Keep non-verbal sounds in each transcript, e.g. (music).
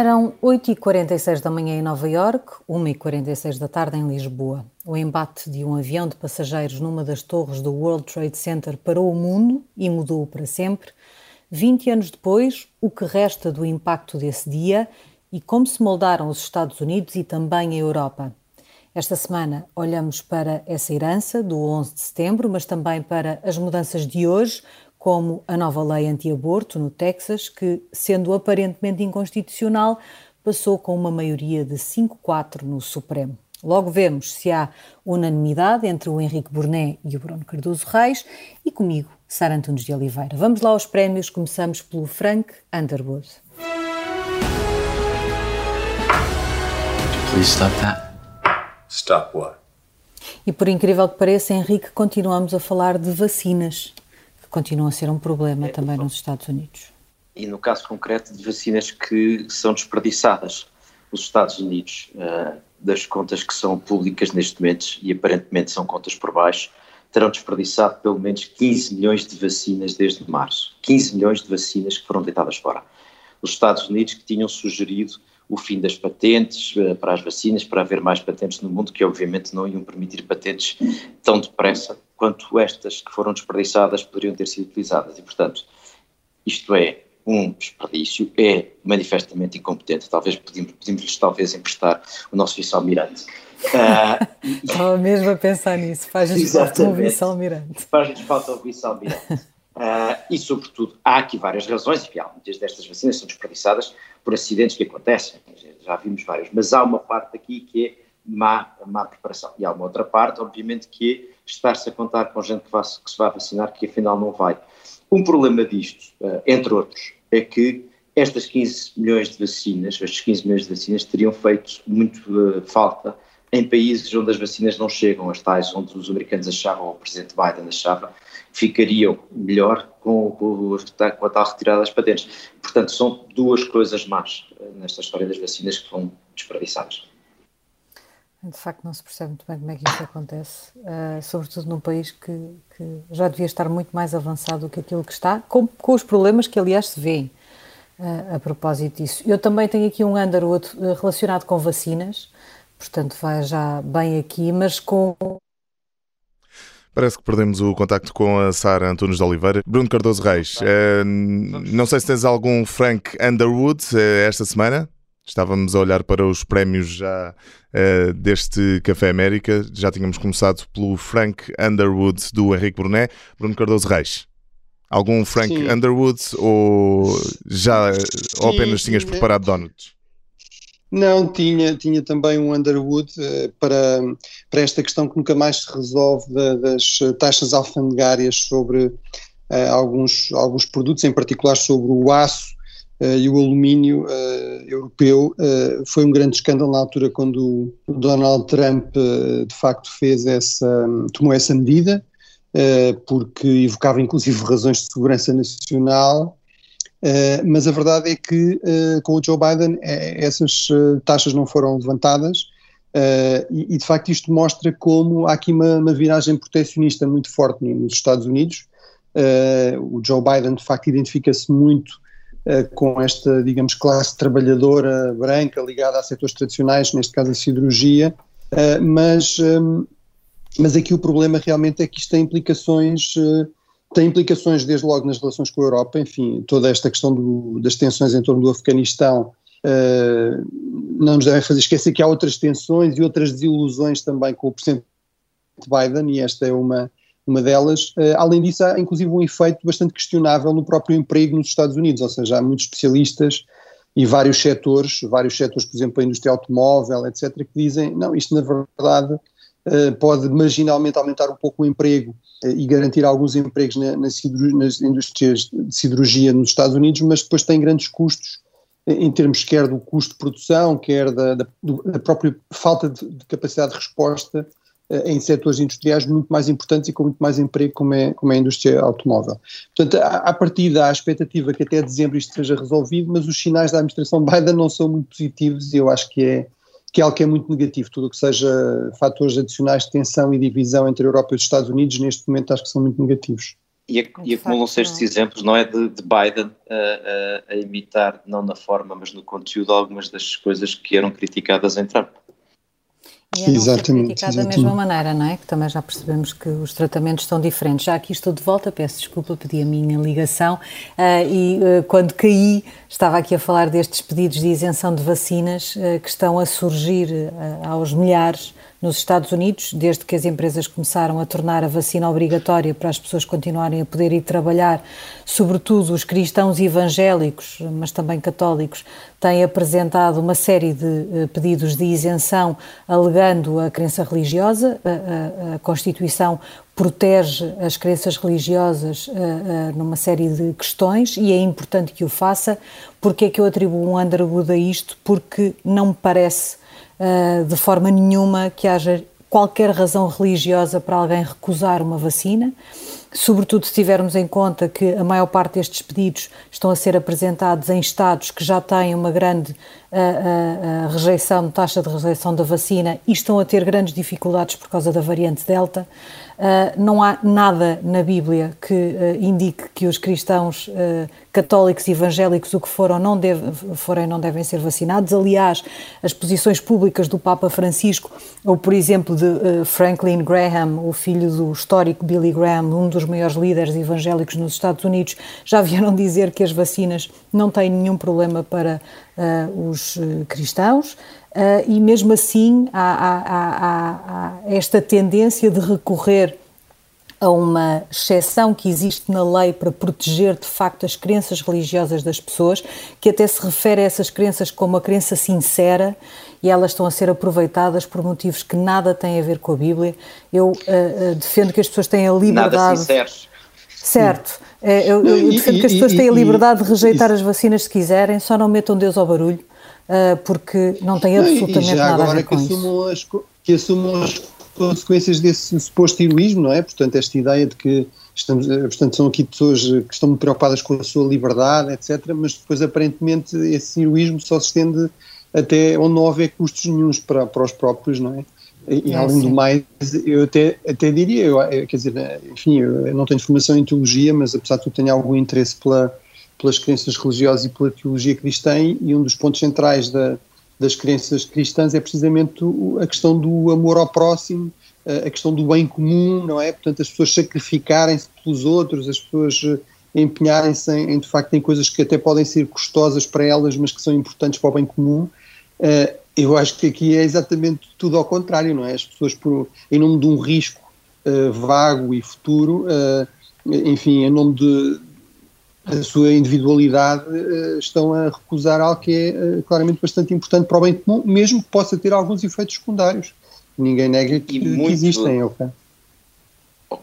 Eram 8h46 da manhã em Nova Iorque, 1h46 da tarde em Lisboa. O embate de um avião de passageiros numa das torres do World Trade Center parou o mundo e mudou-o para sempre. 20 anos depois, o que resta do impacto desse dia e como se moldaram os Estados Unidos e também a Europa. Esta semana olhamos para essa herança do 11 de setembro, mas também para as mudanças de hoje, como a nova lei anti-aborto no Texas, que, sendo aparentemente inconstitucional, passou com uma maioria de 5-4 no Supremo. Logo vemos se há unanimidade entre o Henrique Burnet e o Bruno Cardoso Reis e comigo, Sara Antunes de Oliveira. Vamos lá aos prémios, começamos pelo Frank Underwood. Please stop that. Stop what? E por incrível que pareça, Henrique, continuamos a falar de vacinas continua a ser um problema é, também nos Estados Unidos. E no caso concreto de vacinas que são desperdiçadas nos Estados Unidos, uh, das contas que são públicas neste momento e aparentemente são contas por baixo, terão desperdiçado pelo menos 15 milhões de vacinas desde março. 15 milhões de vacinas que foram deitadas fora. Os Estados Unidos que tinham sugerido o fim das patentes uh, para as vacinas, para haver mais patentes no mundo, que obviamente não iam permitir patentes tão depressa quanto estas que foram desperdiçadas poderiam ter sido utilizadas. E, portanto, isto é um desperdício, é manifestamente incompetente. Talvez pedimos-lhes talvez emprestar o nosso vice-almirante. Uh, (laughs) Estava mesmo a pensar nisso, faz-lhes falta o vice-almirante. Faz-lhes falta o vice-almirante. Uh, e, sobretudo, há aqui várias razões, e muitas destas vacinas são desperdiçadas por acidentes que acontecem, já vimos vários, mas há uma parte aqui que é má, má preparação. E há uma outra parte, obviamente, que é estar-se a contar com gente que, que, se vai vacinar que afinal não vai. Um problema disto, uh, entre outros, é que estas 15 milhões de vacinas, estes 15 milhões de vacinas teriam feito muito uh, falta em países onde as vacinas não chegam, as tais onde os americanos achavam, ou o presidente Biden achava, ficariam melhor com, com, com a tal retirada das patentes. Portanto, são duas coisas más uh, nesta história das vacinas que foram desperdiçadas. De facto, não se percebe muito bem como é que isto acontece, uh, sobretudo num país que, que, já devia estar muito mais avançado do que aquilo que está, com, com os problemas que, aliás, se vêem uh, a propósito disso. Eu também tenho aqui um Underwood uh, relacionado com vacinas, portanto, vai já bem aqui, mas com. Parece que perdemos o contacto com a Sara Antunes de Oliveira. Bruno Cardoso Reis, não sei se tens algum Frank Underwood esta semana? Estávamos a olhar para os prémios já uh, deste Café América. Já tínhamos começado pelo Frank Underwood do Henrique Brunet. Bruno Cardoso Reis. Algum Frank Sim. Underwood ou já Sim, ou apenas tinhas preparado donuts? Não, tinha, tinha também um Underwood uh, para, para esta questão que nunca mais se resolve da, das taxas alfandegárias sobre uh, alguns, alguns produtos, em particular sobre o aço e o alumínio uh, europeu uh, foi um grande escândalo na altura quando Donald Trump de facto fez essa, tomou essa medida, porque evocava inclusive razões de segurança nacional, mas a verdade é que com o Joe Biden essas taxas não foram levantadas e, e, de facto isto mostra como há aqui uma, uma viragem proteccionista muito forte nos Estados Unidos. o Joe Biden de facto identifica-se muito eh, com esta, digamos, classe trabalhadora branca ligada a setores tradicionais, neste caso a siderurgia, eh, mas, ehm, mas aqui o problema realmente é que isto tem implicações, eh, tem implicações desde logo nas relações com a Europa, enfim, toda esta questão do, das tensões em torno do Afeganistão não nos devem fazer esquecer que há outras tensões e outras desilusões também com o presidente Biden, e esta é uma, uma delas. Uh, além disso, há inclusive um efeito bastante questionável no próprio emprego nos Estados Unidos, ou seja, há muitos especialistas e vários setores, vários setores, por exemplo, a indústria automóvel, etc., que dizem, não, isto na verdade uh, pode marginalmente aumentar um pouco o emprego uh, e garantir alguns empregos na, na nas indústrias de siderurgia nos Estados Unidos, mas depois tem grandes custos em termos quer do custo de produção, quer da, da, da própria falta de, de capacidade de resposta eh, em setores industriais muito mais importantes e com muito mais emprego como é, como é a indústria automóvel. Portanto, a, partir da expectativa que até dezembro isto seja resolvido, mas os sinais da administração (laughs) Biden não são muito positivos e eu acho que é, que é algo que é muito negativo. Tudo o que seja fatores adicionais de tensão e divisão entre a Europa e os Estados Unidos, neste momento, acho que são muito negativos. E, e acumulam-se estes exemplos, não é, de, de Biden a, a, a, imitar, não na forma, mas no conteúdo, algumas das coisas que eram criticadas em Trump. E a não exatamente, ser da mesma maneira, não é? Que também já percebemos que os tratamentos estão diferentes. Já aqui estou de volta, peço desculpa, pedi a minha ligação uh, e uh, quando caí estava aqui a falar destes pedidos de isenção de vacinas uh, que estão a surgir aos milhares nos Estados Unidos, desde que as empresas começaram a tornar a vacina obrigatória para as pessoas continuarem a poder ir trabalhar, sobretudo os cristãos evangélicos, mas também católicos, têm apresentado uma série de uh, pedidos de isenção alegando a crença religiosa. A, a, a Constituição protege as crenças religiosas uh, uh, numa série de questões e é importante que o faça. Porque é que eu atribuo um underwood a isto? Porque não me parece uh, de forma nenhuma que haja qualquer razão religiosa para alguém recusar uma vacina, sobretudo se tivermos em conta que a maior parte destes pedidos estão a ser apresentados em estados que já têm uma grande uh, uh, rejeição, taxa de rejeição da vacina e estão a ter grandes dificuldades por causa da variante Delta. Uh, não há nada na Bíblia que uh, indique que os cristãos uh, católicos e evangélicos, o que foram, não deve, forem, não devem ser vacinados. Aliás, as posições públicas do Papa Francisco, ou por exemplo de Franklin Graham, o filho do histórico Billy Graham, um dos maiores líderes evangélicos nos Estados Unidos, já vieram (laughs) dizer que as vacinas não têm nenhum problema para os cristãos. Uh, e mesmo assim há, há, há, há, esta tendência de recorrer a uma exceção que existe na lei para proteger de facto as crenças religiosas das pessoas, que até se refere a essas crenças como uma crença sincera e elas estão a ser aproveitadas por motivos que nada têm a ver com a Bíblia. Eu uh, uh, defendo que as pessoas têm a liberdade. Nada sinceros. Certo. Eu, eu, defendo que as pessoas têm a liberdade de rejeitar as vacinas se quiserem, só não metam Deus ao barulho uh, porque não tem absolutamente nada a ver com isso. As, que assumam as consequências desse suposto heroísmo, não é? Portanto, esta ideia de que estamos, eh, portanto, são aqui pessoas que estão muito preocupadas com a sua liberdade, etc., mas depois aparentemente esse heroísmo só se estende até onde não houver custos nenhums para, para os próprios, não é? E, é, além do mais, eu até, até diria, eu, quer dizer, enfim, eu não tenho formação em teologia, mas apesar de tudo tenho algum interesse pela, pelas crenças religiosas e pela teologia cristã, e um dos pontos centrais da, das crenças cristãs é precisamente a questão do amor ao próximo, a questão do bem comum, não é? Portanto, as pessoas sacrificarem-se pelos outros, as pessoas eh, empenharem-se em, em, de facto, em coisas que até podem ser custosas para elas, mas que são importantes para o bem comum. Uh, eu acho que aqui é exatamente tudo ao contrário, não é? As pessoas, por, em nome de um risco uh, vago e futuro, uh, enfim, em nome de, a sua individualidade, eh, estão a recusar algo que é claramente bastante importante para o bem comum, mesmo que possa ter alguns efeitos secundários. Ninguém nega que, muito, que existem. Okay?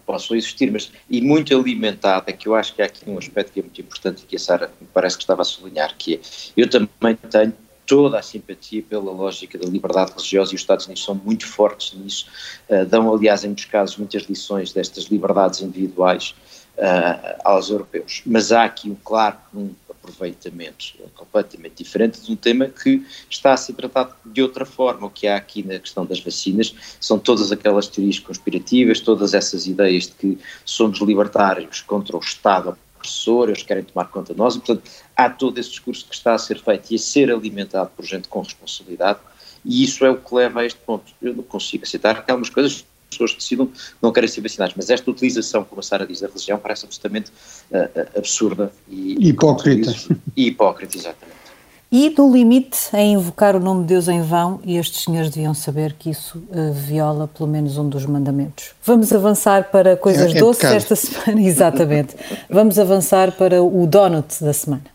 Possam existir, mas e muito alimentada, que eu acho que há aqui um aspecto que é muito importante e que a Sara me parece que estava a sublinhar, que é, eu também tenho toda a simpatia pela lógica da liberdade religiosa e os Estados Unidos são muito fortes nisso, uh, dão aliás em muitos casos muitas lições destas liberdades individuais uh, aos europeus. Mas há aqui um claro um aproveitamento completamente diferente de um tema que está a ser tratado de outra forma. O que há aqui na questão das vacinas são todas aquelas teorias conspirativas, todas essas ideias de que somos libertários contra o Estado opressor, eles querem tomar conta de nós, e portanto há todo esse discurso que está a ser feito e a ser alimentado por gente com responsabilidade, e isso é o que leva a este ponto. Eu não consigo aceitar que algumas coisas pessoas decidam não querem ser vacinadas. Mas esta utilização, como a Sara diz, da religião parece absolutamente uh, absurda e hipócrita. E hipócrita, exatamente. E, no limite, a invocar o nome de Deus em vão, e estes senhores deviam saber que isso uh, viola pelo menos um dos mandamentos. Vamos avançar para coisas é, é doces pecado. esta semana, (laughs) exatamente. Vamos avançar para o donut da semana.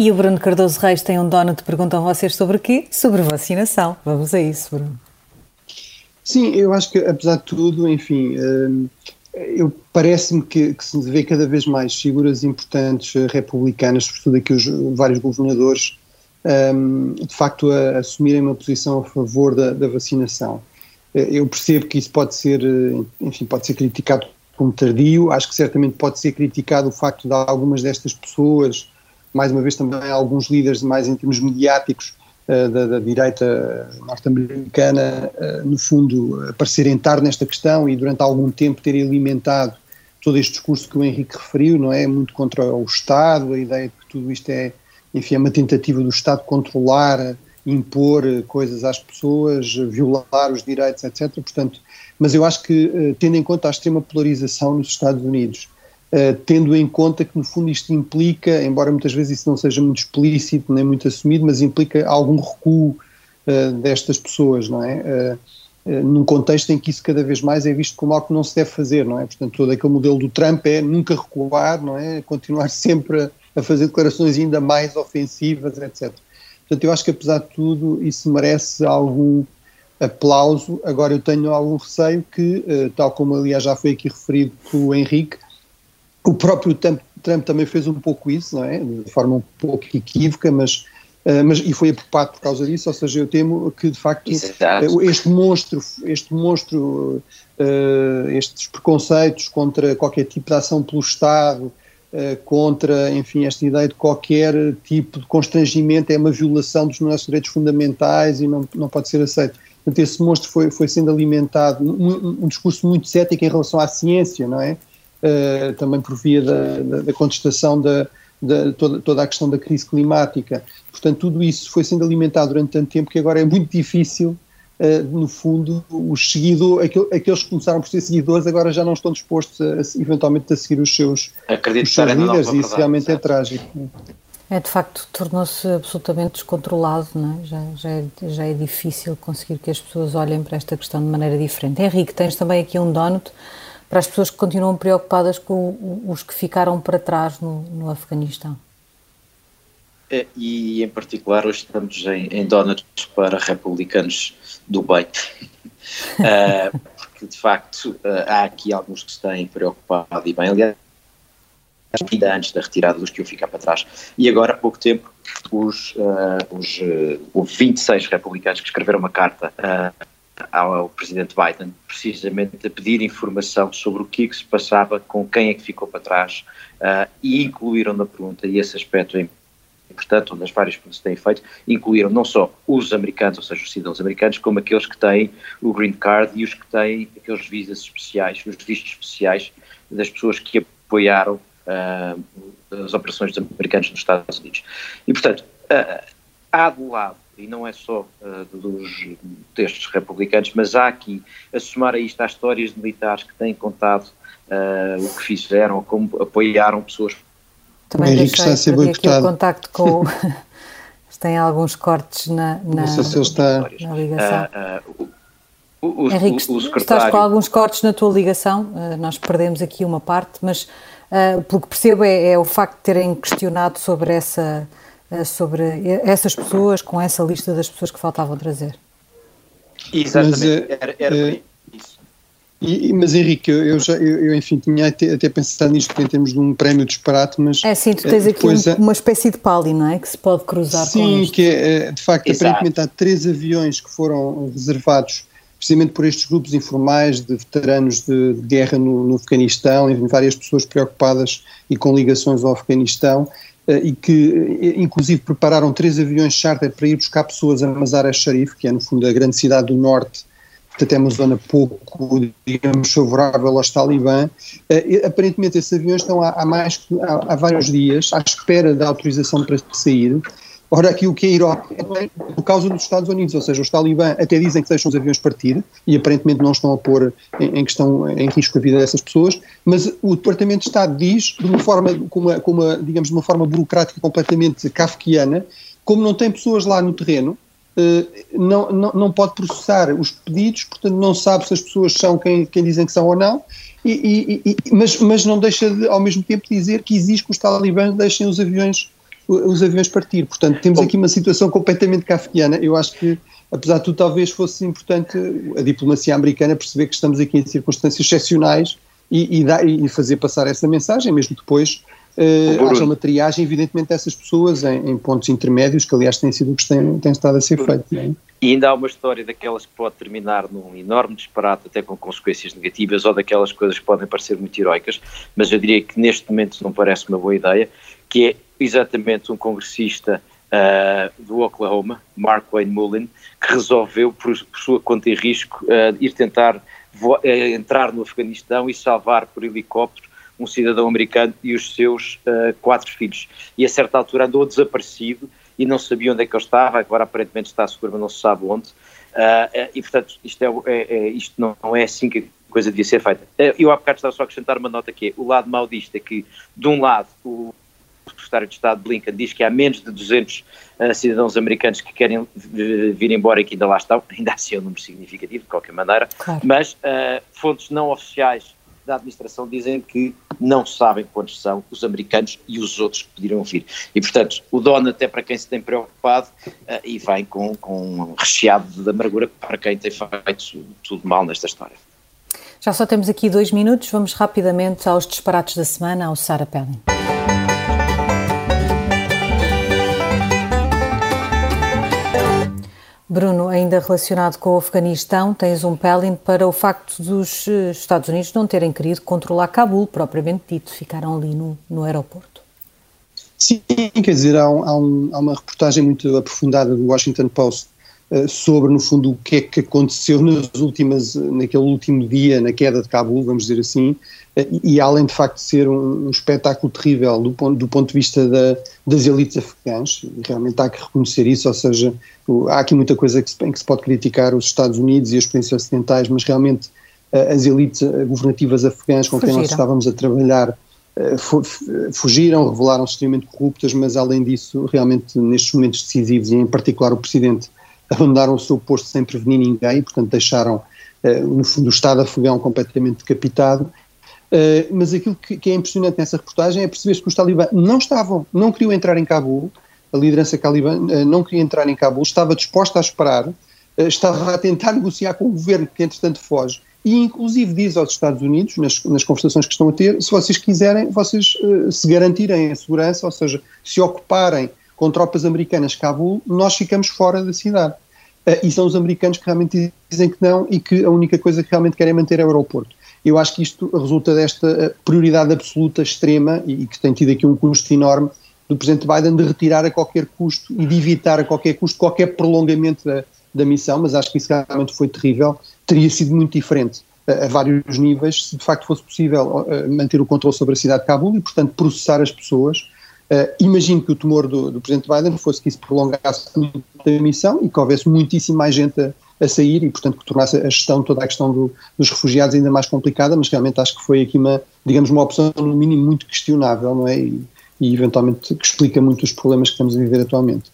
E o Bruno Cardoso Reis tem um donut, perguntam vocês sobre quê? Sobre vacinação. Vamos a isso, Bruno. Sim, eu acho que, apesar de tudo, enfim, hum, eu parece-me que, que, se vê cada vez mais figuras importantes eh, republicanas, sobretudo aqui os vários governadores, um, de facto a, a assumirem uma posição a favor da, da, vacinação. Eh, eu percebo que isso pode ser, eh, enfim, pode ser criticado como tardio, acho que certamente pode ser criticado o facto de algumas destas pessoas mais uma vez também alguns líderes mais em termos mediáticos uh, da, da, direita norte-americana, uh, no fundo, aparecerem tarde nesta questão e durante algum tempo terem alimentado todo este discurso que o Henrique referiu, não é? Muito contra o Estado, a ideia de que tudo isto é, enfim, é uma tentativa do Estado controlar, impor coisas às pessoas, violar os direitos, etc. Portanto, mas eu acho que, tendo em conta a extrema polarização nos Estados Unidos, Uh, tendo em conta que no fundo isto implica, embora muitas vezes isso não seja muito explícito nem muito assumido, mas implica algum recuo uh, destas pessoas, não é? Uh, num contexto em que isso cada vez mais é visto como algo que não se deve fazer, não é? Portanto, todo aquele modelo do Trump é nunca recuar, não é? Continuar (laughs) sempre a, a fazer declarações ainda mais ofensivas, etc. Portanto, eu acho que apesar de tudo isso merece algum aplauso. Agora eu tenho algum receio que, tal como aliás já foi aqui referido pelo Henrique, o próprio Trump, Trump, também fez um pouco isso, não é? De forma um pouco equívoca, mas, uh, mas e foi apropado por causa disso, ou seja, eu temo que de facto uh, este monstro, este monstro, uh, estes preconceitos contra qualquer tipo de ação pelo Estado, contra, enfim, esta ideia de qualquer tipo de constrangimento é uma violação dos nossos direitos fundamentais e não, não pode ser aceito. Portanto, esse monstro foi, foi sendo alimentado, um, um discurso muito cético em relação à ciência, não é? Uh, também por via da, da, da contestação da, da toda, toda, a questão da crise climática. Portanto, tudo isso foi sendo alimentado durante tanto tempo que agora é muito difícil, uh, no fundo, os seguidores, aqueles que começaram por ser seguidores, agora já não estão dispostos a, a eventualmente a seguir os seus, os seus líderes, e isso realmente é certo. é trágico. É, de facto, tornou-se absolutamente descontrolado, é? já, já, é, já é difícil conseguir que as pessoas olhem para esta questão de maneira diferente. Henrique, tens também aqui um donut para as pessoas que continuam preocupadas com os que ficaram para trás no, no Afeganistão? É, e em particular hoje estamos em, em donuts para republicanos do bem, uh, (laughs) porque de facto uh, há aqui alguns que se têm preocupado e bem, aliás, ainda antes da retirada dos que iam ficar para trás. E agora, há pouco tempo, os, uh, os, uh, 26 republicanos que escreveram uma carta uh, ao presidente Biden, precisamente a pedir informação sobre o que, é que se passava, com quem é que ficou para trás, uh, e incluíram na pergunta, e esse aspecto é importante, onde as várias perguntas têm feito, incluíram não só os americanos, ou seja, os cidadãos americanos, como aqueles que têm o green card e os que têm aqueles visas especiais, os vistos especiais das pessoas que apoiaram uh, as operações dos americanos nos Estados Unidos. E, portanto, uh, há do lado e não é só uh, dos textos republicanos, mas há aqui, a somar a isto, há histórias de militares que têm contado uh, o que fizeram, como apoiaram pessoas. Também Henrique está a ser aqui o contacto com... (laughs) tem alguns cortes na, na, não sei se ele está... na ligação. Uh, o, o, Henrique, o, secretário... estás com alguns cortes na tua ligação, nós perdemos aqui uma parte, mas pelo que percebo é, é o facto de terem questionado sobre essa sobre essas pessoas, com essa lista das pessoas que faltavam trazer. Exatamente, mas, eh, era, era é, isso. E, mas Henrique, eu, já, eu, eu, enfim tinha até, até pensado nisto em termos de um prémio disparate, mas... É sim, tu tens aqui um, uma espécie de pali, não é? Que se pode cruzar sim, com Sim, que é, de facto, Exato. aparentemente há três aviões que foram reservados precisamente por estes grupos informais de veteranos de, de guerra no, no Afeganistão, enfim, várias pessoas preocupadas e com ligações ao Afeganistão, eh, e que eh, inclusive prepararam três aviões charter para ir buscar pessoas a Mazar-e-Sharif, que é no fundo a grande cidade do norte, portanto é uma zona pouco, digamos, favorável aos talibã. Uh, aparentemente esses aviões estão há, há mais, há, há, vários dias à espera da autorização para sair, Ora, aqui o que é irónico é por causa dos Estados Unidos, ou seja, os talibã até dizem que deixam os aviões partir e aparentemente não estão a pôr em, em questão, em risco a vida dessas pessoas, mas o Departamento de Estado diz, de uma forma, com uma, com uma, digamos, de uma forma burocrática completamente kafkiana, como não tem pessoas lá no terreno, eh, não, não, não pode processar os pedidos, portanto não sabe se as pessoas são quem, quem dizem que são ou não, e, e, e, mas, mas não deixa de, ao mesmo tempo dizer que exige que os talibãs deixem os aviões os aviões partir. Portanto, temos aqui uma situação completamente kafkiana. Eu acho que, apesar de tudo, talvez fosse importante a diplomacia americana perceber que estamos aqui em circunstâncias excepcionais e, e, dar, e fazer passar essa mensagem, mesmo depois uh, haja uma triagem, evidentemente, dessas pessoas em, em, pontos intermédios, que aliás tem sido o que tem, tem estado a ser feito. É? E ainda há uma história daquelas que pode terminar num enorme disparate, até com consequências negativas, ou daquelas coisas que podem parecer muito heroicas, mas eu diria que neste momento não parece uma boa ideia, que é exatamente um congressista uh, do Oklahoma, Mark Wayne Mullen, que resolveu, por, por sua conta e risco, uh, ir tentar entrar no Afeganistão e salvar por helicóptero um cidadão americano e os seus uh, quatro filhos. E a certa altura andou desaparecido e não sabia onde é que ele estava, agora aparentemente está seguro, mas não se sabe onde. Uh, e portanto, isto, é, é, é, isto não, não, é assim que a coisa devia ser feita. Eu há bocado estava só a acrescentar uma nota que é, o lado mau é que, de um lado, o secretário de Estado Blinken diz que há menos de 200 uh, cidadãos americanos que querem vir embora e que ainda lá estão, (laughs) ainda assim é um número significativo, de qualquer maneira, claro. mas uh, fontes não oficiais da administração dizem que não sabem quantos são os americanos e os outros que poderiam vir. E, portanto, o dono, até para quem se tem preocupado, uh, e vem com, com um recheado de amargura para quem tem feito tudo mal nesta história. Já só temos aqui dois minutos, vamos rapidamente aos disparates da semana, ao Sarah Pelling. Bruno, ainda relacionado com o Afeganistão, tens um pelling para o facto dos eh, Estados Unidos não terem querido controlar Cabul, propriamente dito, ficaram ali no, no aeroporto. Sim, quer dizer, há, um, há, um, uma reportagem muito aprofundada do Washington Post sobre, no fundo, o que é que aconteceu nas últimas, naquele último dia, na queda de Cabul, vamos dizer assim, e além de facto de ser um, um espetáculo terrível do ponto, do ponto de vista da, das elites afegãs, realmente há que reconhecer isso, ou seja, há aqui muita coisa que se, em que se pode criticar os Estados Unidos e as experiências ocidentais, mas realmente as elites governativas afegãs com Fugiram. quem nós estávamos a trabalhar fugiram, revelaram-se extremamente corruptas, mas além disso, realmente nestes momentos decisivos, e em particular o Presidente, abandonaram o seu posto sem prevenir ninguém, portanto deixaram, no fundo, o Estado afegão completamente decapitado, Uh, mas aquilo que, que, é impressionante nessa reportagem é perceber-se que os talibãs não estavam, não queriam entrar em Cabul, a liderança talibã uh, não queria entrar em Cabul, estava disposta a esperar, uh, estava a tentar negociar com o governo que entretanto foge, e inclusive diz aos Estados Unidos, nas, nas conversações que estão a ter, se vocês quiserem, vocês se garantirem a segurança, ou seja, se ocuparem com tropas americanas Cabul, nós ficamos fora da cidade. E são os americanos que realmente dizem que não e que a única coisa que realmente querem manter é o aeroporto. Eu acho que isto resulta desta eh, prioridade absoluta, extrema, e, que tem tido aqui um custo enorme do Presidente Biden de retirar a qualquer custo e de evitar a qualquer custo qualquer prolongamento da, da missão, mas acho que isso realmente foi terrível. Teria sido muito diferente a, eh, a vários níveis se de facto fosse possível manter o controle sobre a cidade de Cabul e, portanto, processar as pessoas. Uh, imagino que o temor do, do Presidente Biden fosse que isso prolongasse muito a missão e que houvesse muitíssimo mais gente a, a sair e, portanto, que tornasse a gestão, toda a questão do, dos refugiados ainda mais complicada, mas realmente acho que foi aqui uma, digamos, uma opção no mínimo muito questionável, não é? E, e eventualmente que explica muito os problemas que estamos a viver atualmente.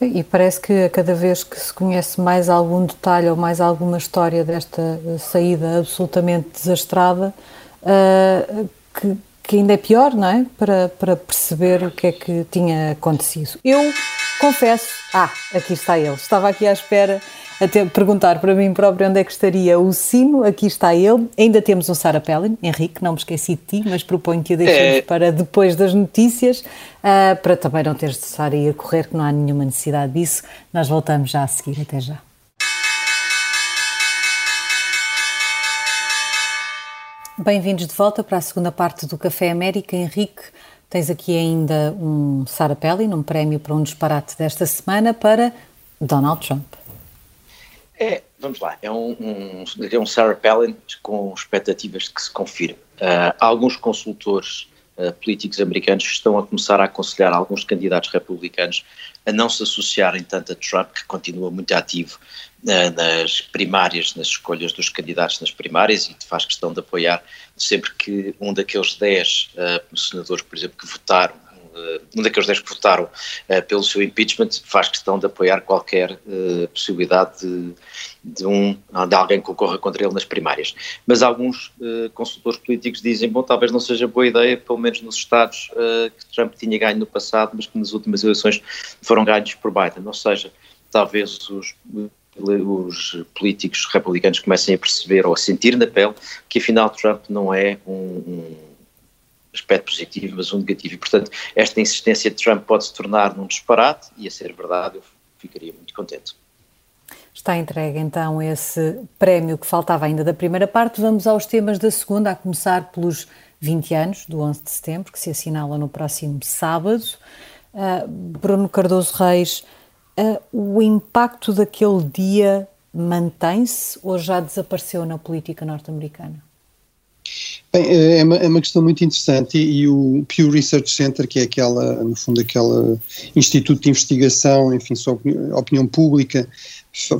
E parece que a cada vez que se conhece mais algum detalhe ou mais alguma história desta saída absolutamente desastrada, uh, que, que, ainda é pior, não é? Para, para perceber o que é que tinha acontecido. Eu confesso. Ah, aqui está ele. Estava aqui à espera até perguntar para mim próprio onde é que estaria o sino, aqui está ele. Ainda temos um Sara Pellin, Henrique, não me esqueci de ti, mas proponho que o deixemos é... para depois das notícias, uh, para também não teres de estar aí a correr, que não há nenhuma necessidade disso. Nós voltamos já a seguir, até já. Bem-vindos de volta para a segunda parte do Café América. Henrique, tens aqui ainda um Sara Pellin, um prémio para um disparate desta semana para Donald Trump. É, vamos lá, é um, um, é um Sarah Palin com expectativas de que se confirme. Uh, alguns consultores uh, políticos americanos estão a começar a aconselhar alguns candidatos republicanos a não se associarem tanto a Trump, que continua muito ativo nas primárias, nas escolhas dos candidatos nas primárias e faz questão de apoiar sempre que um daqueles 10 senadores, por exemplo, que votaram uh, um daqueles 10 que votaram uh, pelo seu impeachment faz questão de apoiar qualquer uh, possibilidade de, de, um, de alguém que concorra contra ele nas primárias. Mas alguns consultores políticos dizem, bom, talvez não seja boa ideia, pelo menos nos estados que Trump tinha ganho no passado, mas que nas últimas eleições foram ganhos por Biden. Ou seja, talvez os os políticos republicanos comecem a perceber ou a sentir na pele que afinal Trump não é um, um aspecto positivo, mas um negativo. E, portanto, esta insistência de Trump pode se tornar num disparate, e a ser verdade, eu ficaria muito contente. Está entregue então esse prémio que faltava ainda da primeira parte. Vamos aos temas da segunda, a começar pelos 20 anos do 11 de setembro, que se assinala no próximo sábado. Uh, Bruno Cardoso Reis, o impacto daquele dia mantém-se ou já desapareceu na política norte-americana? Bem, é uma, é uma, questão muito interessante e, e, o Pew Research Center, que é aquela, no fundo, aquele instituto de investigação, enfim, sobre opinião pública,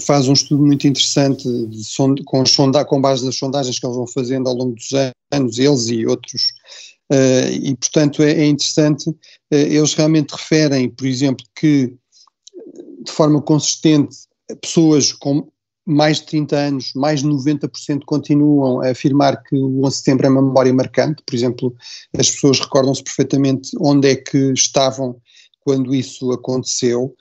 faz um estudo muito interessante de, com, sonda, com base nas sondagens que eles vão fazendo ao longo dos anos, eles e outros, uh, e portanto é, é interessante, uh, eles realmente referem, por exemplo, que de forma consistente pessoas com mais de 30 anos, mais de 90% continuam a afirmar que o 11 de setembro é uma memória marcante, por exemplo, as pessoas recordam-se perfeitamente onde é que estavam quando isso aconteceu.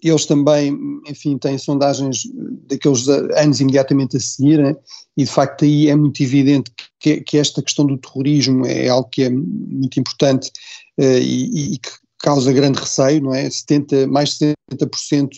Eles também, enfim, têm sondagens daqueles anos imediatamente a seguir, né? e de facto aí é muito evidente que, que, esta questão do terrorismo é algo que é muito importante uh, e, e, que causa grande receio, não é? 70, mais de 70%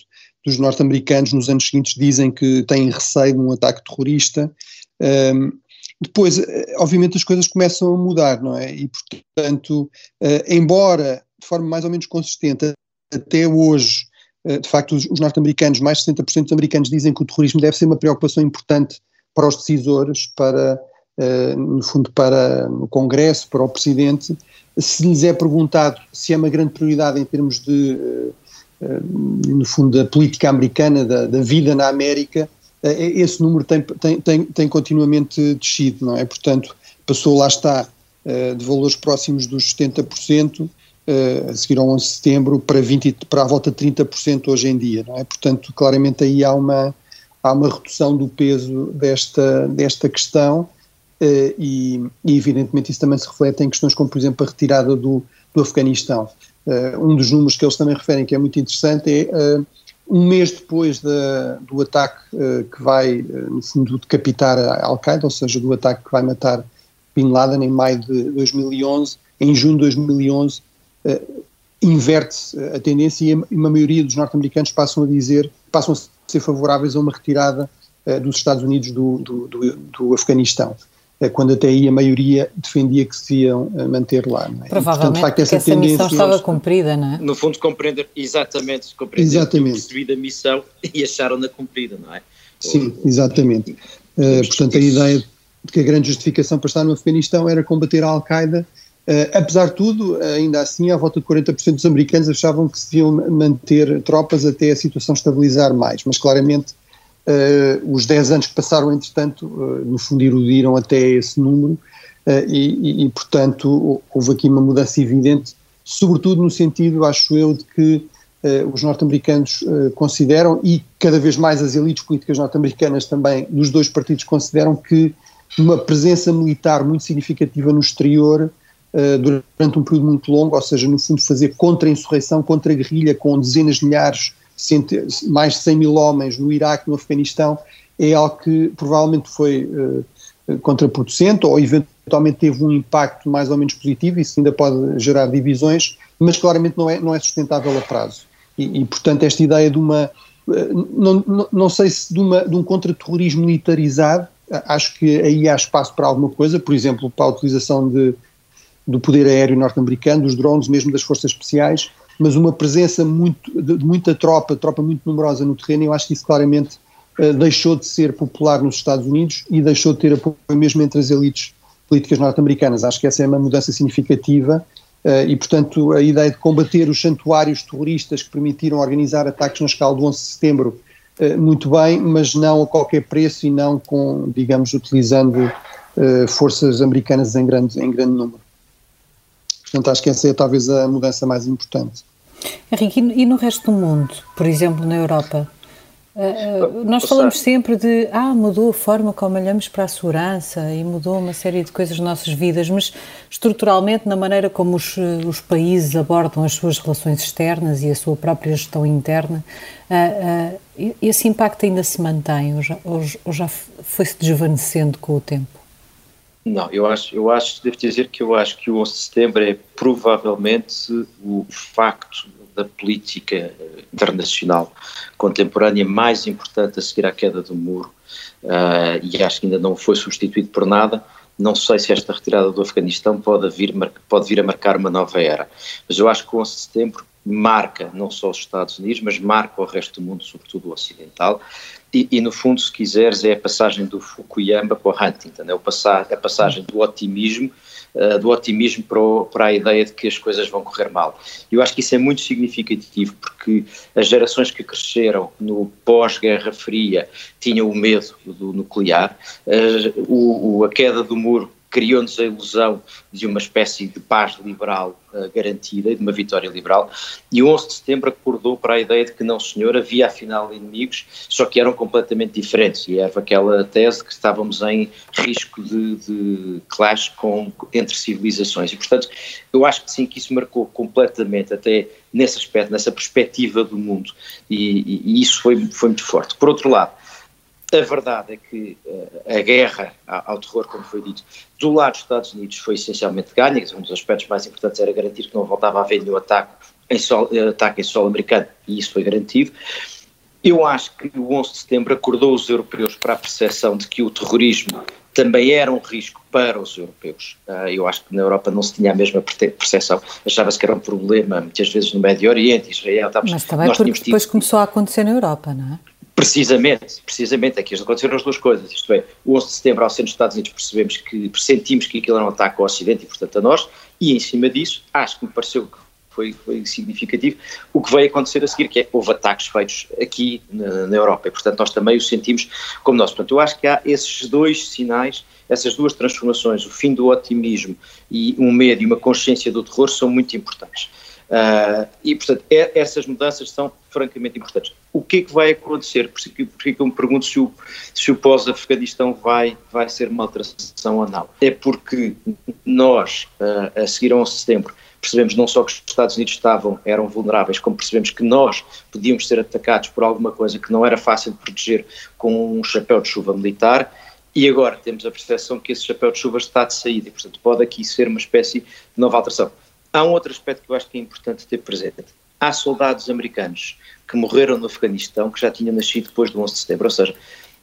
dos norte-americanos nos anos seguintes dizem que têm receio de um ataque terrorista. Um, depois, eh, obviamente, as coisas começam a mudar, não é? E, portanto, uh, embora de forma mais ou menos consistente, até hoje, uh, de facto, os, os norte-americanos, mais de 60% dos americanos dizem que o terrorismo deve ser uma preocupação importante para os decisores, para, uh, no fundo, para o Congresso, para o Presidente. Se lhes é perguntado se é uma grande prioridade em termos de eh, no fundo, da política americana, da, da vida na América, eh, esse número tem, tem, tem, tem, continuamente descido, não é? Portanto, passou, lá está, eh, de valores próximos dos 70%, a seguir ao 11 de setembro, para, 20, para a volta de 30% hoje em dia, não é? Portanto, claramente aí há uma, há uma redução do peso desta, desta questão e, e, evidentemente, isso também se reflete em questões como, por exemplo, a retirada do, do Afeganistão. Uh, um dos números que eles também referem, que é muito interessante, é uh, um mês depois do ataque que vai, no fundo, decapitar a Al-Qaeda, ou seja, do ataque que vai matar Bin Laden em maio de 2011, em junho de 2011, inverte-se a tendência e uma maioria dos norte-americanos passam a dizer, passam a ser favoráveis a uma retirada dos Estados Unidos do, do, do, do Afeganistão. É quando até aí a maioria defendia que se iam eh, manter lá. Não é? Provavelmente, e, portanto, facto, essa, essa missão estava cumprida, não é? No fundo, compreender, exatamente, compreender exatamente. a missão (laughs) e acharam-na cumprida, não é? Sim, exatamente. Uh, portanto, a ideia de que a grande justificação para estar no Afeganistão era combater a Al-Qaeda, uh, apesar de tudo, ainda assim, à volta de 40% dos americanos achavam que se deviam manter tropas até a situação estabilizar mais, mas claramente uh, os 10 anos que passaram, entretanto, uh, no fundo erudiram até esse número uh, e, e, portanto, houve aqui uma mudança evidente, sobretudo no sentido, acho eu, de que os norte-americanos consideram, e cada vez mais as elites políticas norte-americanas também, dos dois partidos, consideram que uma presença militar muito significativa no exterior durante um período muito longo, ou seja, no fundo fazer contra-insurreição, contra-guerrilha com dezenas de milhares mais de 100 mil homens no Iraque, no Afeganistão, é algo que provavelmente foi uh, contraproducente ou eventualmente teve um impacto mais ou menos positivo, isso ainda pode gerar divisões, mas claramente não é, não é sustentável a prazo. E, e portanto, esta ideia de uma. Uh, não, não, não, sei se de, uma, de um contra-terrorismo militarizado, acho que aí há espaço para alguma coisa, por exemplo, para a utilização de, do poder aéreo norte-americano, dos drones, mesmo das forças especiais, mas uma presença muito, de, muita tropa, tropa muito numerosa no terreno, eu acho que isso claramente uh, deixou de ser popular nos Estados Unidos e deixou de ter apoio mesmo entre as elites políticas norte-americanas. Acho que essa é uma mudança significativa uh, e, portanto, a ideia de combater os santuários terroristas que permitiram organizar ataques na escala do 11 de setembro uh, muito bem, mas não a qualquer preço e não com, digamos, utilizando forças americanas em grande, em grande número. Portanto, acho que essa é talvez a mudança mais importante. Henrique, e no resto do mundo, por exemplo, na Europa? Uh, nós falamos sempre de ah, mudou a forma como olhamos para a segurança e mudou uma série de coisas nas nossas vidas, mas estruturalmente na maneira como os, os países abordam as suas relações externas e a sua própria gestão interna, uh, uh, esse impacto ainda se mantém ou já, ou já foi-se desvanecendo com o tempo? Não, eu acho, eu acho, devo dizer que eu acho que o 11 de setembro é provavelmente o facto da política eh, internacional contemporânea mais importante a seguir à queda do muro uh, e acho que ainda não foi substituído por nada, não sei se esta retirada do Afeganistão pode vir, pode vir a marcar uma nova era, mas eu acho que o 11 de setembro marca não só os Estados Unidos, mas marca o resto do mundo, sobretudo o ocidental, e, e, no fundo, se quiseres, é a passagem do Fukuyama para o Huntington, é o passar, a passagem do otimismo, uh, do otimismo para, o, para, a ideia de que as coisas vão correr mal. Eu acho que isso é muito significativo, porque as gerações que cresceram no pós-Guerra Fria tinham o medo do nuclear, uh, o, o, a queda do muro criou-nos a ilusão de uma espécie de paz liberal uh, garantida de uma vitória liberal, e o 11 de setembro acordou para a ideia de que não senhor, havia afinal inimigos, só que eram completamente diferentes, e era aquela tese que estávamos em risco de, de clash com, entre civilizações, e portanto eu acho que sim, que isso marcou completamente, até nesse aspecto, nessa perspectiva do mundo, e, e, e isso foi, foi muito forte. Por outro lado, a verdade é que uh, a guerra ao terror, como foi dito, do lado dos Estados Unidos foi essencialmente ganha, um dos aspectos mais importantes era garantir que não voltava a haver nenhum ataque em solo, eh, ataque em solo americano, e isso foi garantido. Eu acho que o 11 de setembro acordou os europeus para a percepção de que o terrorismo também era um risco para os europeus. Uh, eu acho que na Europa não se tinha a mesma percepção, achava-se que era um problema muitas vezes no Médio Oriente, Israel, estávamos, Mas também porque depois tido... começou a acontecer na Europa, não é? Precisamente, precisamente, aqui aconteceram as duas coisas, isto é, o 11 de setembro ao centro dos Estados Unidos percebemos que, pressentimos que aquilo era um ataque ao Ocidente e portanto a nós, e em cima disso, acho que me pareceu que foi, foi significativo, o que veio acontecer a seguir, que é, houve ataques feitos aqui na, na Europa e portanto nós também o sentimos como nós, portanto eu acho que há esses dois sinais, essas duas transformações, o fim do otimismo e um medo e uma consciência do terror são muito importantes. Uh, e, portanto, é, essas mudanças são francamente importantes. O que é que vai acontecer? Por isso que eu me pergunto se o, se o pós-Afeganistão vai, vai ser uma alteração ou não. É porque nós, uh, a seguir a 11 de setembro, percebemos não só que os Estados Unidos estavam, eram vulneráveis, como percebemos que nós podíamos ser atacados por alguma coisa que não era fácil de proteger com um chapéu de chuva militar, e agora temos a percepção que esse chapéu de chuva está de saída, e portanto pode aqui ser uma espécie de nova alteração. Há um outro aspecto que eu acho que é importante ter presente. Há soldados americanos que morreram no Afeganistão que já tinham nascido depois do 11 de setembro, ou seja,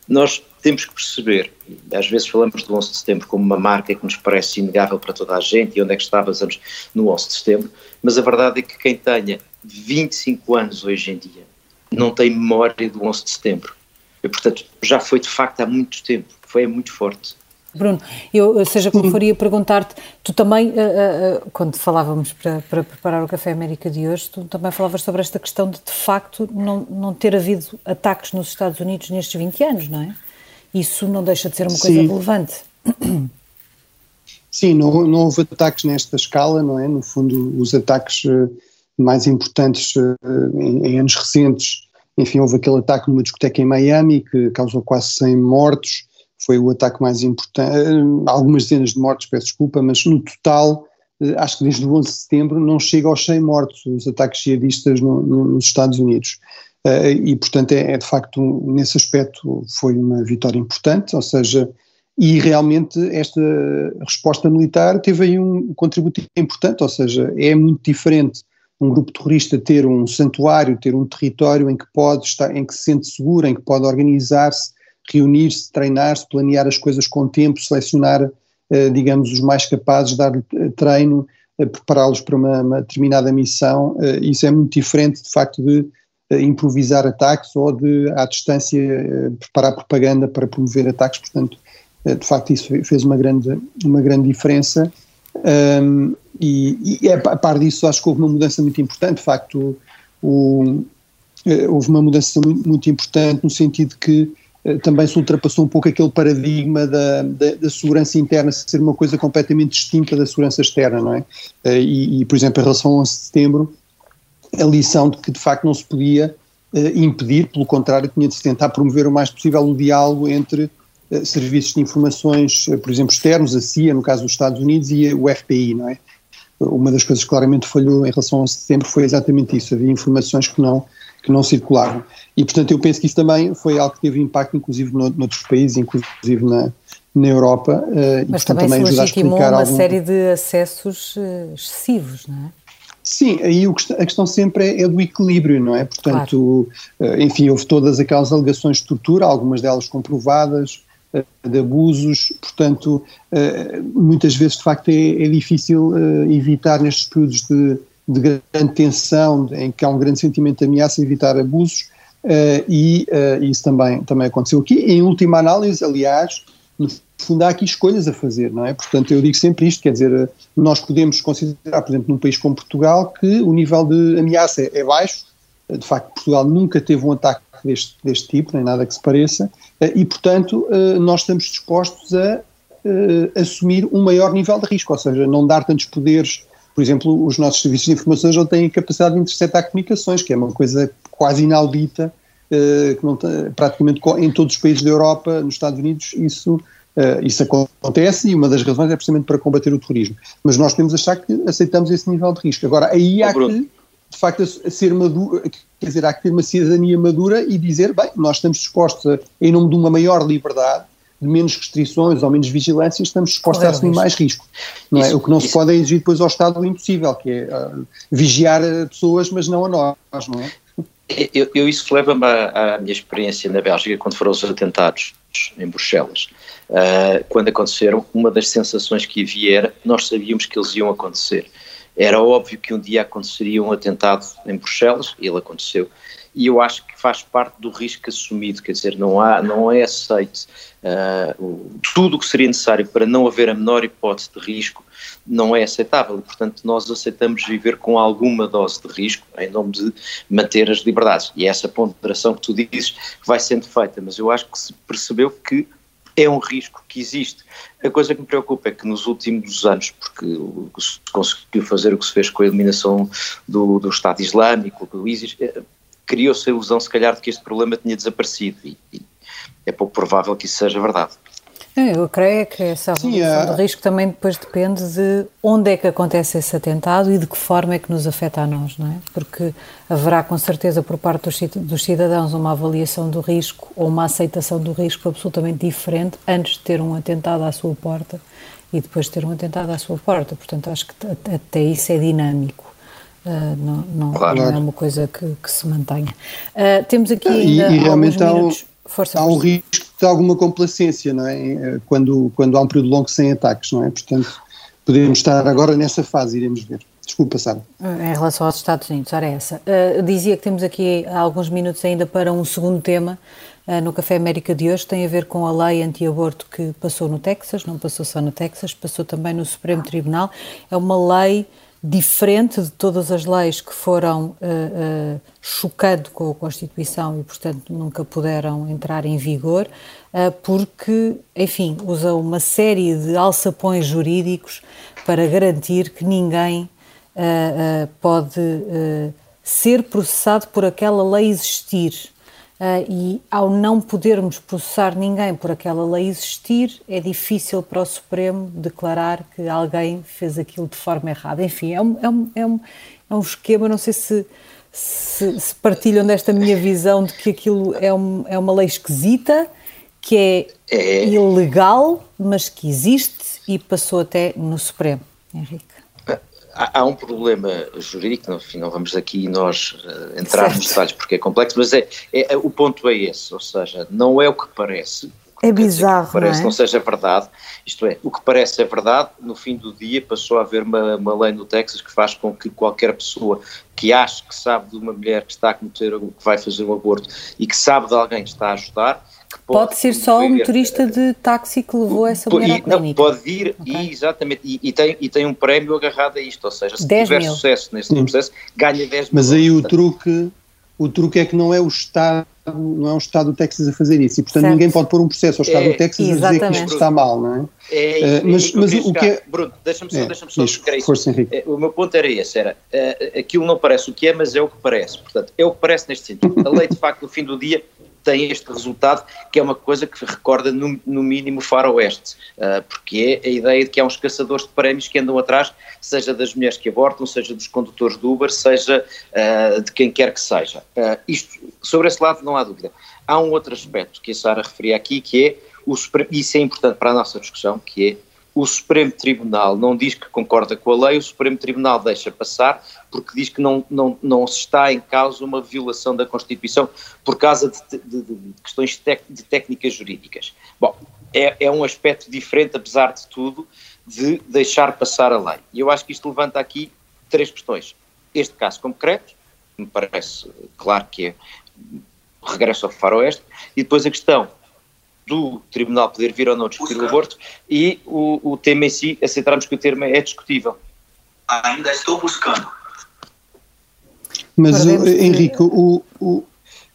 nós temos que perceber, às vezes falamos do 11 de setembro como uma marca que nos parece inegável para toda a gente e onde é que estávamos no 11 de setembro, mas a verdade é que quem tenha 25 anos hoje em dia não tem memória do 11 de setembro. E, portanto, já foi de facto há muito tempo, foi muito forte. Bruno, eu, seja como for, ia perguntar-te, tu também, uh, uh, quando falávamos para, para, preparar o Café América de hoje, tu também falavas sobre esta questão de, de facto, não, não ter havido ataques nos Estados Unidos nestes 20 anos, não é? Isso não deixa de ser uma coisa Sim. relevante. Sim, não, não houve ataques nesta escala, não é? No fundo, os ataques mais importantes em, em anos recentes, enfim, houve aquele ataque numa discoteca em Miami que causou quase 100 mortos, foi o ataque mais importante, eh, algumas dezenas de mortos, peço desculpa, mas no total, eh, acho que desde o 11 de setembro não chega aos 100 mortos os ataques jihadistas no, no, nos Estados Unidos. Uh, e, portanto, é, é, de facto, nesse aspecto, foi uma vitória importante, ou seja, e realmente esta resposta militar teve aí um contributo importante, ou seja, é muito diferente um grupo terrorista ter um santuário, ter um território em que pode estar, em que se sente seguro, em que pode organizar-se reunir-se, treinar-se, planear as coisas com tempo, selecionar, eh, digamos, os mais capazes, dar eh, treino, eh, prepará-los para uma, uma, determinada missão. Isso é muito diferente, de facto, de improvisar ataques ou de, à distância, preparar propaganda para promover ataques. Portanto, de facto, isso fez uma grande, uma grande diferença. Um, e, e, a par disso, acho que houve uma mudança muito importante. De facto, o, houve uma mudança muito, muito importante no sentido que também se ultrapassou um pouco aquele paradigma da, da, da, segurança interna ser uma coisa completamente distinta da segurança externa, não é? Eh, e, e, por exemplo, em relação ao 11 de setembro, a lição de que de facto não se podia uh, impedir, pelo contrário, tinha de se tentar promover o mais possível o diálogo entre serviços de informações, por exemplo, externos, a CIA, no caso dos Estados Unidos, e o FBI, não é? Uma das coisas que claramente falhou em relação ao 11 de setembro foi exatamente isso, havia informações que não que não circulavam. E, portanto, eu penso que isso também foi algo que teve impacto, inclusive, no, noutros países, inclusive na, na Europa. Uh, Mas e, portanto, também, também se legitimou uma algum... série de acessos uh, excessivos, não é? Sim, aí a questão sempre é, é do equilíbrio, não é? Portanto, claro. uh, enfim, houve todas aquelas alegações de tortura, algumas delas comprovadas, de abusos, portanto, muitas vezes de facto é, é difícil evitar nestes períodos de, de grande tensão, em que há um grande sentimento de ameaça, evitar abusos, e isso também, também aconteceu aqui. Em última análise, aliás, no fundo há aqui escolhas a fazer, não é? Portanto, eu digo sempre isto, quer dizer, nós podemos considerar, por exemplo, num país como Portugal, que o nível de ameaça é, baixo, de facto Portugal nunca teve um ataque deste, deste tipo, nem nada que se pareça, eh, e portanto nós estamos dispostos a assumir um maior nível de risco, ou seja, não dar tantos poderes, por exemplo, os nossos serviços de informações não têm capacidade de interceptar comunicações, que é uma coisa quase inaudita, que não, praticamente em todos os países da Europa, nos Estados Unidos, isso Uh, isso acontece e uma das razões é precisamente para combater o terrorismo. Mas nós podemos achar que aceitamos esse nível de risco. Agora, aí há que, de facto, ser maduro, quer dizer, há que ter uma cidadania madura e dizer, bem, nós estamos dispostos, a, em nome de uma maior liberdade, de menos restrições ou menos vigilância, estamos dispostos a assumir mais risco. Não é? isso, é? O que não isso. se pode é exigir depois ao Estado o impossível, que é uh, vigiar pessoas, mas não a nós, não é? Eu, eu isso leva-me à, à, minha experiência na Bélgica, quando foram os atentados em Bruxelas. Uh, quando aconteceram, uma das sensações que havia era nós sabíamos que eles iam acontecer. Era óbvio que um dia aconteceria um atentado em Bruxelas, e ele aconteceu, e eu acho que faz parte do risco assumido, quer dizer, não, há, não é aceito uh, tudo o que seria necessário para não haver a menor hipótese de risco, não é aceitável, portanto nós aceitamos viver com alguma dose de risco em nome de manter as liberdades, e é essa ponderação que tu dizes vai sendo feita, mas eu acho que se percebeu que é um risco que existe. A coisa que me preocupa é que nos últimos anos, porque se conseguiu fazer o que se fez com a eliminação do, do Estado Islâmico, do ISIS, eh, criou-se a ilusão, se calhar, de que este problema tinha desaparecido e, e é pouco provável que isso seja verdade. Eu creio que essa avaliação é. de risco também depois depende de onde é que acontece esse atentado e de que forma é que nos afeta a nós, não é? Porque haverá com certeza por parte dos cidadãos uma avaliação do risco ou uma aceitação do risco absolutamente diferente antes de ter um atentado à sua porta e depois de ter um atentado à sua porta. Portanto, acho que até isso é dinâmico. Uh, não, não, claro. não, é uma coisa que, que se mantenha. Uh, temos aqui ainda e, e realmente minutos. Força, há um risco de alguma complacência, não é? Eh, quando, quando há um período longo sem ataques, não é? Portanto, podemos estar agora nessa fase, iremos ver. Desculpa, Sara. Em relação aos Estados Unidos, era essa. Uh, dizia que temos aqui alguns minutos ainda para um segundo tema uh, no Café América de hoje, tem a ver com a lei anti-aborto que passou no Texas, não passou só no Texas, passou também no Supremo Tribunal. É uma lei diferente de todas as leis que foram uh, uh, chocando com a Constituição e, portanto, nunca puderam entrar em vigor, uh, porque, enfim, usa uma série de alçapões jurídicos para garantir que ninguém pode ser processado por aquela lei existir. Uh, e ao não podermos processar ninguém por aquela lei existir, é difícil para o Supremo declarar que alguém fez aquilo de forma errada. Enfim, é um, é um, é um, é um esquema, não sei se, se, se, partilham desta minha visão de que aquilo é, um, é uma lei esquisita, que é, é ilegal, mas que existe e passou até no Supremo. Henrique há, há, um problema jurídico, enfim, não vamos aqui nós uh, entrar certo. nos detalhes porque é complexo, mas é, é, é, o ponto é esse, ou seja, não é o que parece. É bizarro, que parece não, é? não seja verdade, isto é, o que parece é verdade, no fim do dia passou a haver uma, uma lei no Texas que faz com que qualquer pessoa que acha que sabe de uma mulher que está a cometer, que vai fazer um aborto e que sabe de alguém que está a ajudar, Pode, pode, ser só o motorista de táxi que levou essa mulher e, à Não, pode ir, okay. e, exatamente, e, e, tem, e tem um prémio agarrado a isto, ou seja, se tiver mil. sucesso nesse processo, ganha 10 mil. Mas aí o truque, o truque é que não é o Estado, não é o Estado do Texas a fazer isso, e portanto certo. ninguém pode pôr um processo ao Estado é, do Texas exatamente. a dizer que isto está mal, não é? É, é mas, mas o que é... Bruno, deixa-me só, é, deixa só isso, Força, Henrique. É, o meu ponto era esse, era, uh, aquilo não parece o que é, mas é o que parece, portanto, é o que parece neste sentido. A lei, de facto, no fim do dia, tem este resultado, que é uma coisa que recorda no, no mínimo faroeste, uh, porque é a ideia de que há uns caçadores de prémios que andam atrás, seja das mulheres que abortam, seja dos condutores do Uber, seja uh, de quem quer que seja. Uh, isto, sobre esse lado não há dúvida. Há um outro aspecto que a Sara referia aqui, que é, o, isso é importante para a nossa discussão, que é o Supremo Tribunal não diz que concorda com a lei, o Supremo Tribunal deixa passar porque diz que não, não, não está em causa uma violação da Constituição por causa de, de, de questões tec, de técnicas jurídicas. Bom, é, é um aspecto diferente, apesar de tudo, de deixar passar a lei. E eu acho que isto levanta aqui três questões. Este caso concreto, me parece claro que é regresso ao faroeste, e depois a questão do Tribunal poder vir ou não discutir o aborto e o, o tema em si, aceitarmos que o termo é discutível. Ainda estou buscando. Mas, Henrique, o, o,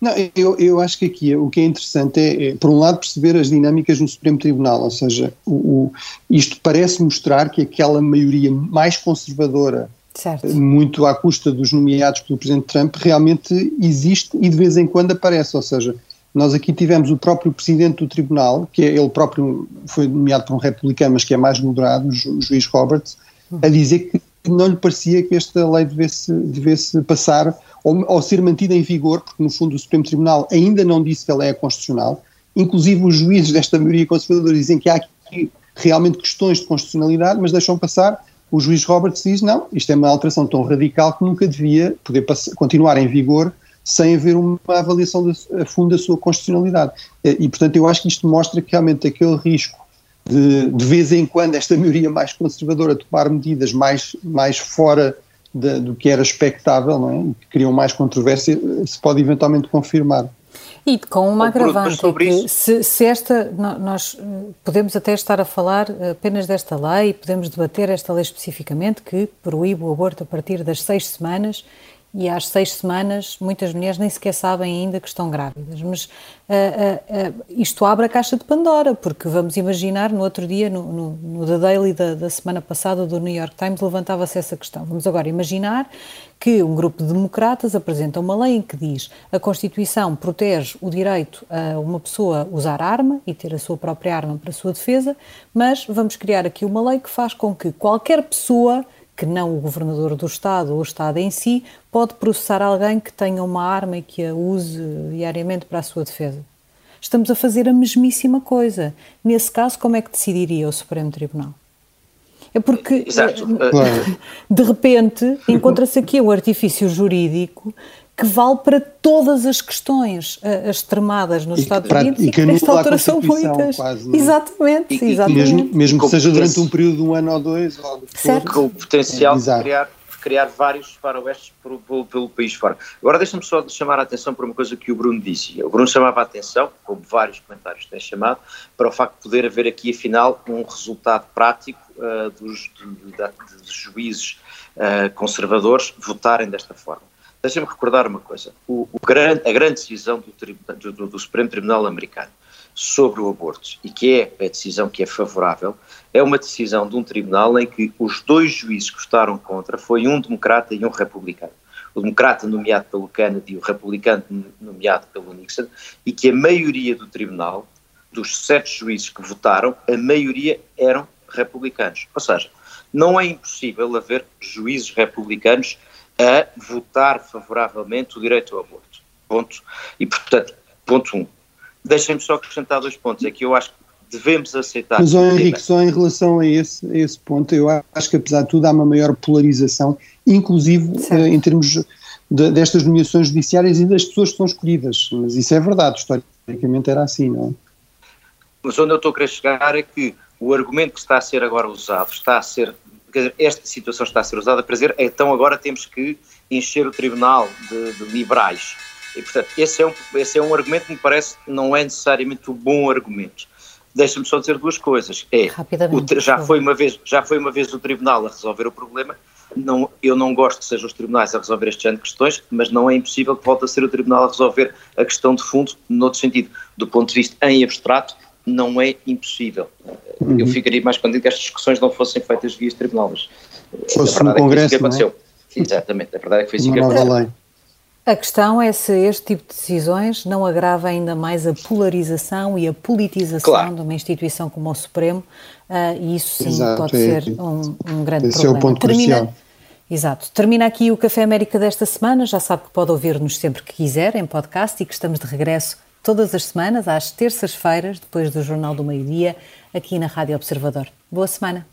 não, eu, eu acho que aqui o que é interessante é, é, por um lado, perceber as dinâmicas no Supremo Tribunal, ou seja, o, o, isto parece mostrar que aquela maioria mais conservadora, certo. muito à custa dos nomeados pelo Presidente Trump, realmente existe e de vez em quando aparece, ou seja, nós aqui tivemos o próprio Presidente do Tribunal, que é, ele próprio foi nomeado por um republicano, mas que é mais moderado, o juiz Roberts, a dizer que não lhe parecia que esta lei devesse, devesse passar ou, ou, ser mantida em vigor, porque no fundo o Supremo Tribunal ainda não disse que ela é constitucional, inclusive os juízes desta maioria conservadora dizem que há aqui realmente questões de constitucionalidade, mas deixam passar, o juiz Roberts diz não, isto é uma alteração tão radical que nunca devia poder continuar em vigor sem haver uma avaliação de, a fundo da sua constitucionalidade. E, portanto, eu acho que isto mostra que realmente aquele risco de, de vez em quando, esta maioria mais conservadora tomar medidas mais, mais fora de, do que era expectável, não é? que criam mais controvérsia, se pode eventualmente confirmar. E com uma agravante, é que se, se, esta, nós eh, podemos até estar a falar apenas desta lei, podemos debater esta lei especificamente, que proíbe o aborto a partir das seis semanas e às seis semanas muitas mulheres nem sequer sabem ainda que estão grávidas. Mas uh, uh, uh, isto abre a caixa de Pandora, porque vamos imaginar, no outro dia, no, no, no The Daily da, da, semana passada do New York Times, levantava-se essa questão. Vamos agora imaginar que um grupo de democratas apresenta uma lei em que diz a Constituição protege o direito a uma pessoa usar arma e ter a sua própria arma para a sua defesa, mas vamos criar aqui uma lei que faz com que qualquer pessoa que não o governador do Estado ou o Estado em si, pode processar alguém que tenha uma arma e que a use diariamente para a sua defesa. Estamos a fazer a mesmíssima coisa. Nesse caso, como é que decidiria o Supremo Tribunal? É porque, Exato. (laughs) De repente, encontra-se aqui um artifício jurídico que vale para todas as questões uh, extremadas nos e Estados que, Unidos e que, nesta altura são muitas. Quase, é? exatamente, e, exatamente. Mesmo, mesmo que seja durante um período de um ano ou dois. Ou certo. Com o potencial é, de criar, de criar vários faroestes pelo, pelo, pelo país fora. Agora deixa-me só chamar a atenção para uma coisa que o Bruno disse. O Bruno chamava a atenção, como vários comentários têm chamado, para o facto de poder haver aqui, afinal, um resultado prático uh, dos, de, de, de, de juízes uh, conservadores votarem desta forma. Deixa-me recordar uma coisa: o, o grande, a grande decisão do, do, do, Supremo Tribunal Americano sobre o aborto, e que é a decisão que é favorável, é uma decisão de um tribunal em que os dois juízes que votaram contra foi um democrata e um republicano. O democrata nomeado pelo Kennedy e o republicano nomeado pelo Nixon, e que a maioria do tribunal, dos sete juízes que votaram, a maioria eram republicanos. Ou seja, não é impossível haver juízes republicanos a votar favoravelmente o direito ao aborto. Ponto. E, portanto, ponto um. Deixem-me só acrescentar dois pontos. É que eu acho que devemos aceitar. Mas, oh, Henrique, só em relação a esse, a esse ponto, eu acho que, apesar de tudo, há uma maior polarização, inclusive eh, em termos de, destas nomeações judiciárias e das pessoas que são escolhidas. Mas isso é verdade, historicamente era assim, não é? Mas onde eu estou a querer chegar é que o argumento que está a ser agora usado está a ser dizer, esta situação está a ser usada para dizer então agora temos que encher o tribunal de, de liberais. E, portanto, esse é, um, esse é um argumento que me parece não é necessariamente um bom argumento. Deixa-me só dizer duas coisas. É, o, já, foi uma vez, já foi uma vez o tribunal a resolver o problema. Não, eu não gosto que sejam os tribunais a resolver este género de questões, mas não é impossível que volte a ser o tribunal a resolver a questão de fundo, no outro sentido. Do ponto de vista em abstrato, não é impossível. Uhum. Eu ficaria mais contente que estas discussões não fossem feitas via tribunal, mas Fosse no Congresso, é que aconteceu. É? Exatamente, a verdade é que foi isso que aconteceu. A questão é se este tipo de decisões não agrava ainda mais a polarização e a politização claro. de uma instituição como o Supremo, uh, e isso sim Exato, pode é, ser um, um grande esse problema. é o ponto Termina, crucial. Exato. Termina aqui o Café América desta semana. Já sabe que pode ouvir-nos sempre que quiser em podcast e que estamos de regresso todas as semanas, às terças-feiras, depois do Jornal do Meio-Dia, aqui na Rádio Observador. Boa semana.